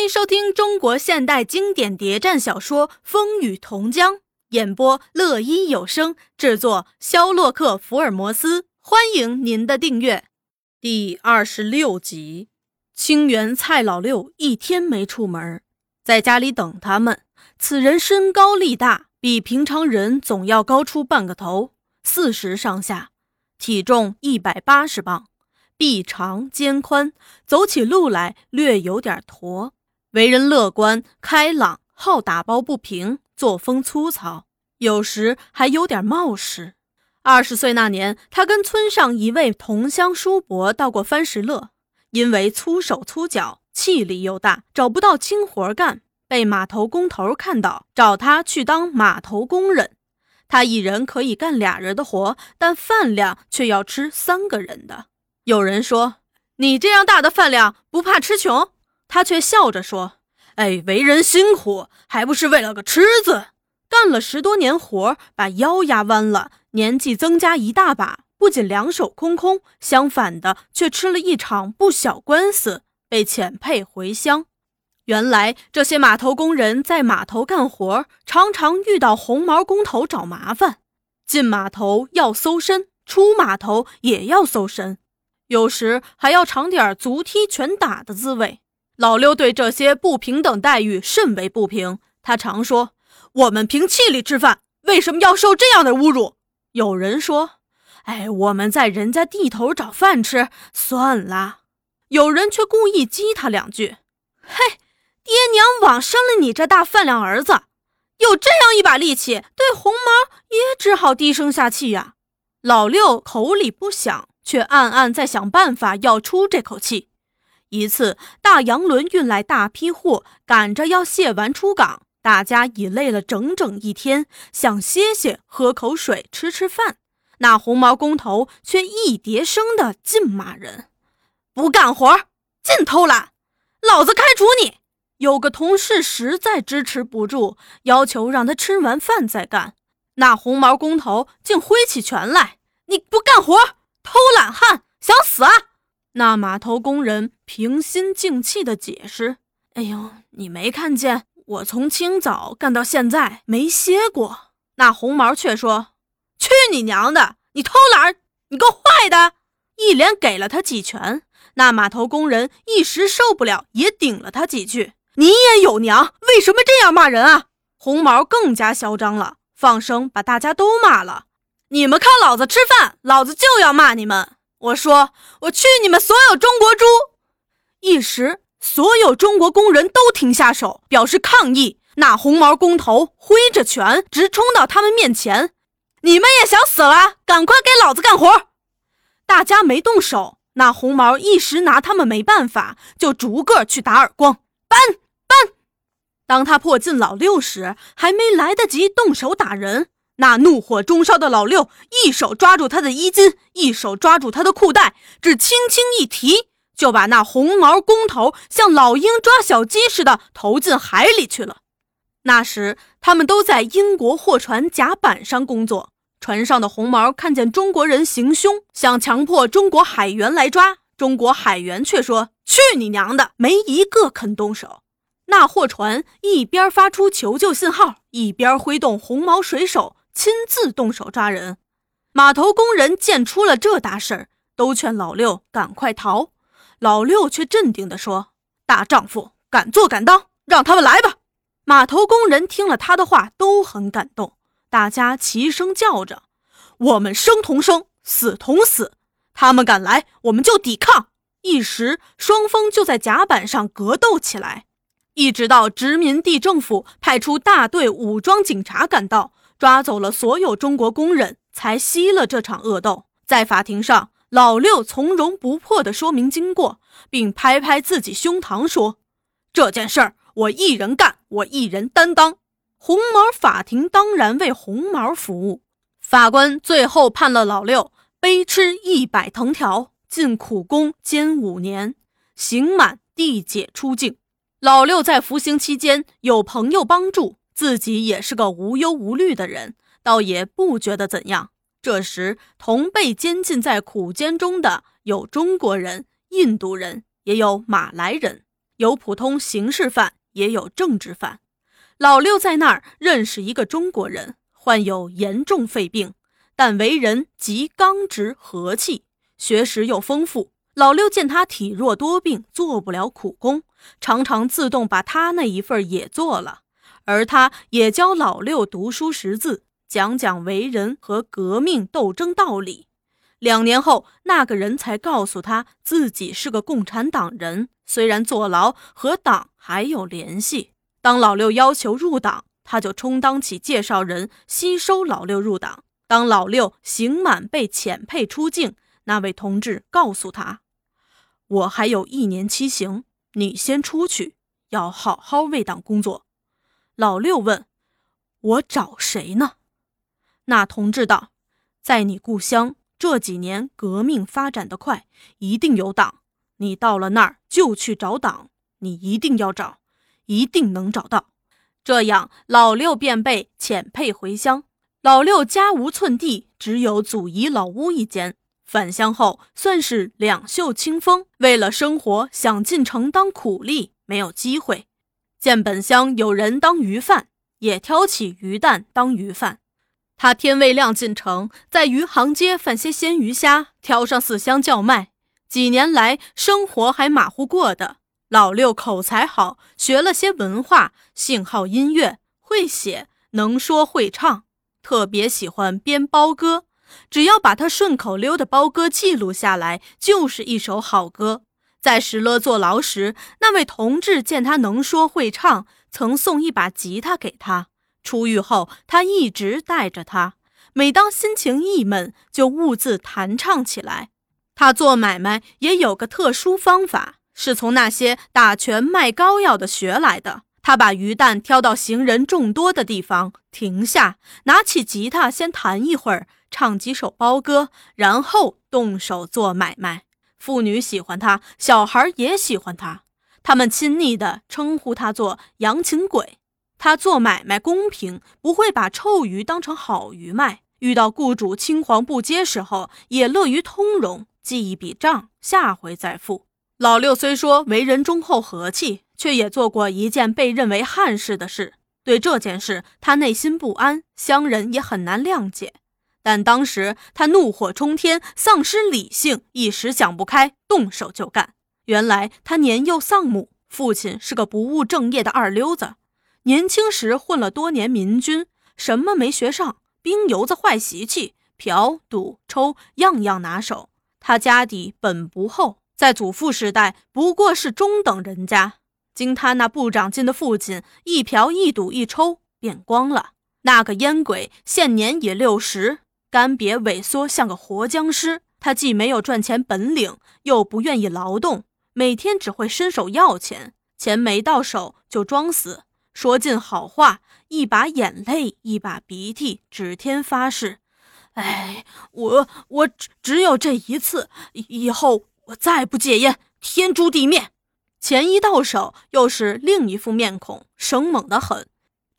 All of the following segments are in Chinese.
欢迎收听中国现代经典谍战小说《风雨同江》，演播乐一有声，制作肖洛克福尔摩斯。欢迎您的订阅。第二十六集，清源蔡老六一天没出门，在家里等他们。此人身高力大，比平常人总要高出半个头，四十上下，体重一百八十磅，臂长肩宽，走起路来略有点驼。为人乐观开朗，好打抱不平，作风粗糙，有时还有点冒失。二十岁那年，他跟村上一位同乡叔伯到过番石乐，因为粗手粗脚，气力又大，找不到轻活干，被码头工头看到，找他去当码头工人。他一人可以干俩人的活，但饭量却要吃三个人的。有人说：“你这样大的饭量，不怕吃穷？”他却笑着说：“哎，为人辛苦，还不是为了个吃字？干了十多年活，把腰压弯了，年纪增加一大把，不仅两手空空，相反的，却吃了一场不小官司，被遣配回乡。原来这些码头工人在码头干活，常常遇到红毛工头找麻烦，进码头要搜身，出码头也要搜身，有时还要尝点足踢拳打的滋味。”老六对这些不平等待遇甚为不平，他常说：“我们凭气力吃饭，为什么要受这样的侮辱？”有人说：“哎，我们在人家地头找饭吃，算了。”有人却故意激他两句：“嘿，爹娘枉生了你这大饭量儿子，有这样一把力气，对红毛也只好低声下气呀。”老六口里不想，却暗暗在想办法要出这口气。一次，大洋轮运来大批货，赶着要卸完出港，大家已累了整整一天，想歇歇、喝口水、吃吃饭。那红毛工头却一叠声的尽骂人：“不干活，尽偷懒，老子开除你！”有个同事实在支持不住，要求让他吃完饭再干。那红毛工头竟挥起拳来：“你不干活，偷懒汉，想死啊！”那码头工人平心静气地解释：“哎呦，你没看见我从清早干到现在没歇过？”那红毛却说：“去你娘的！你偷懒，你个坏的！”一连给了他几拳。那码头工人一时受不了，也顶了他几句：“你也有娘，为什么这样骂人啊？”红毛更加嚣张了，放声把大家都骂了：“你们靠老子吃饭，老子就要骂你们！”我说：“我去你们所有中国猪！”一时，所有中国工人都停下手，表示抗议。那红毛工头挥着拳，直冲到他们面前：“你们也想死了？赶快给老子干活！”大家没动手，那红毛一时拿他们没办法，就逐个去打耳光。搬搬！当他迫近老六时，还没来得及动手打人。那怒火中烧的老六一手抓住他的衣襟，一手抓住他的裤带，只轻轻一提，就把那红毛工头像老鹰抓小鸡似的投进海里去了。那时他们都在英国货船甲板上工作，船上的红毛看见中国人行凶，想强迫中国海员来抓，中国海员却说：“去你娘的，没一个肯动手。”那货船一边发出求救信号，一边挥动红毛水手。亲自动手抓人，码头工人见出了这大事儿，都劝老六赶快逃。老六却镇定地说：“大丈夫敢做敢当，让他们来吧。”码头工人听了他的话，都很感动，大家齐声叫着：“我们生同生，死同死。他们敢来，我们就抵抗。”一时，双方就在甲板上格斗起来，一直到殖民地政府派出大队武装警察赶到。抓走了所有中国工人，才息了这场恶斗。在法庭上，老六从容不迫地说明经过，并拍拍自己胸膛说：“这件事儿我一人干，我一人担当。”红毛法庭当然为红毛服务。法官最后判了老六背吃一百藤条，进苦工监五年，刑满递解出境。老六在服刑期间有朋友帮助。自己也是个无忧无虑的人，倒也不觉得怎样。这时，同被监禁在苦监中的有中国人、印度人，也有马来人。有普通刑事犯，也有政治犯。老六在那儿认识一个中国人，患有严重肺病，但为人极刚直和气，学识又丰富。老六见他体弱多病，做不了苦工，常常自动把他那一份也做了，而他也教老六读书识字，讲讲为人和革命斗争道理。两年后，那个人才告诉他自己是个共产党人，虽然坐牢，和党还有联系。当老六要求入党，他就充当起介绍人，吸收老六入党。当老六刑满被遣配出境，那位同志告诉他：“我还有一年期刑，你先出去，要好好为党工作。”老六问：“我找谁呢？”那同志道：“在你故乡这几年革命发展的快，一定有党。你到了那儿就去找党，你一定要找。”一定能找到，这样老六便被遣配回乡。老六家无寸地，只有祖姨老屋一间。返乡后算是两袖清风，为了生活想进城当苦力，没有机会。见本乡有人当鱼贩，也挑起鱼担当鱼贩。他天未亮进城，在余杭街贩些鲜鱼虾，挑上四箱叫卖。几年来生活还马虎过的。老六口才好，学了些文化，性好音乐，会写，能说会唱，特别喜欢编包歌。只要把他顺口溜的包歌记录下来，就是一首好歌。在石勒坐牢时，那位同志见他能说会唱，曾送一把吉他给他。出狱后，他一直带着他，每当心情郁闷，就兀自弹唱起来。他做买卖也有个特殊方法。是从那些打拳卖膏药的学来的。他把鱼蛋挑到行人众多的地方，停下，拿起吉他先弹一会儿，唱几首包歌，然后动手做买卖。妇女喜欢他，小孩也喜欢他，他们亲昵地称呼他做“洋情鬼”。他做买卖公平，不会把臭鱼当成好鱼卖。遇到雇主青黄不接时候，也乐于通融，记一笔账，下回再付。老六虽说为人忠厚和气，却也做过一件被认为憾事的事。对这件事，他内心不安，乡人也很难谅解。但当时他怒火冲天，丧失理性，一时想不开，动手就干。原来他年幼丧母，父亲是个不务正业的二流子，年轻时混了多年民军，什么没学上，兵油子坏习气，嫖赌抽样样拿手。他家底本不厚。在祖父时代，不过是中等人家。经他那不长进的父亲一嫖一赌一抽，变光了。那个烟鬼现年也六十，干瘪萎缩，像个活僵尸。他既没有赚钱本领，又不愿意劳动，每天只会伸手要钱，钱没到手就装死，说尽好话，一把眼泪一把鼻涕，指天发誓：“哎，我我只只有这一次，以后。”我再不戒烟，天诛地灭！钱一到手，又是另一副面孔，生猛得很，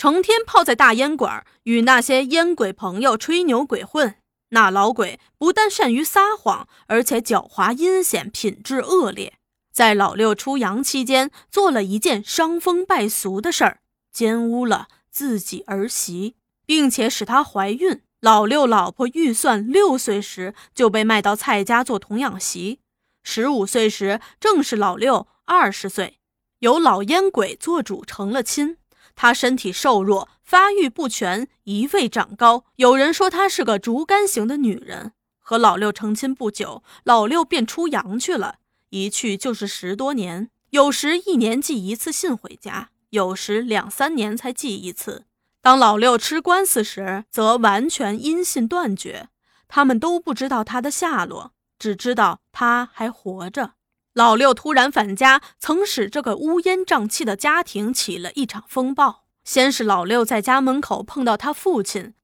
成天泡在大烟馆，与那些烟鬼朋友吹牛鬼混。那老鬼不但善于撒谎，而且狡猾阴险，品质恶劣。在老六出洋期间，做了一件伤风败俗的事儿，奸污了自己儿媳，并且使她怀孕。老六老婆预算六岁时就被卖到蔡家做童养媳。十五岁时，正是老六二十岁，由老烟鬼做主成了亲。他身体瘦弱，发育不全，一味长高。有人说她是个竹竿型的女人。和老六成亲不久，老六便出洋去了，一去就是十多年。有时一年寄一次信回家，有时两三年才寄一次。当老六吃官司时，则完全音信断绝，他们都不知道他的下落。只知道他还活着。老六突然返家，曾使这个乌烟瘴气的家庭起了一场风暴。先是老六在家门口碰到他父亲，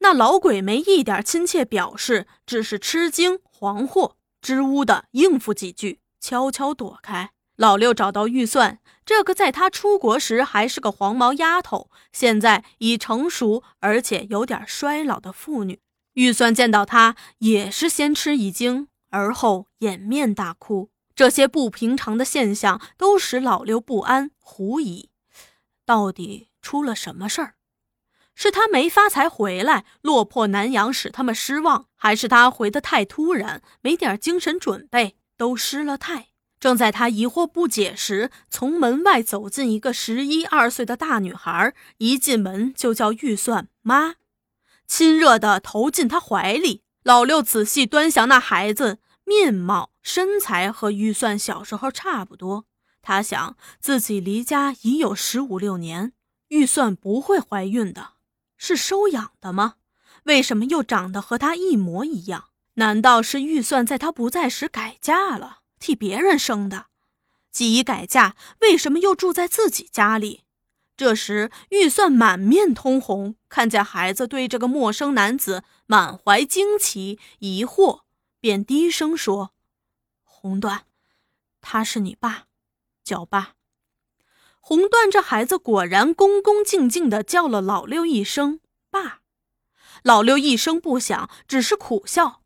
那老鬼没一点亲切表示，只是吃惊、惶惑、支吾的应付几句，悄悄躲开。老六找到预算，这个在他出国时还是个黄毛丫头，现在已成熟而且有点衰老的妇女。预算见到他，也是先吃一惊。而后掩面大哭，这些不平常的现象都使老六不安、狐疑，到底出了什么事儿？是他没发财回来，落魄南阳使他们失望，还是他回得太突然，没点精神准备，都失了态？正在他疑惑不解时，从门外走进一个十一二岁的大女孩，一进门就叫预算妈，亲热地投进他怀里。老六仔细端详那孩子，面貌身材和预算小时候差不多。他想自己离家已有十五六年，预算不会怀孕的。是收养的吗？为什么又长得和他一模一样？难道是预算在他不在时改嫁了，替别人生的？既已改嫁，为什么又住在自己家里？这时，预算满面通红，看见孩子对这个陌生男子满怀惊奇、疑惑，便低声说：“红缎，他是你爸，叫爸。”红缎这孩子果然恭恭敬敬地叫了老六一声“爸”，老六一声不响，只是苦笑。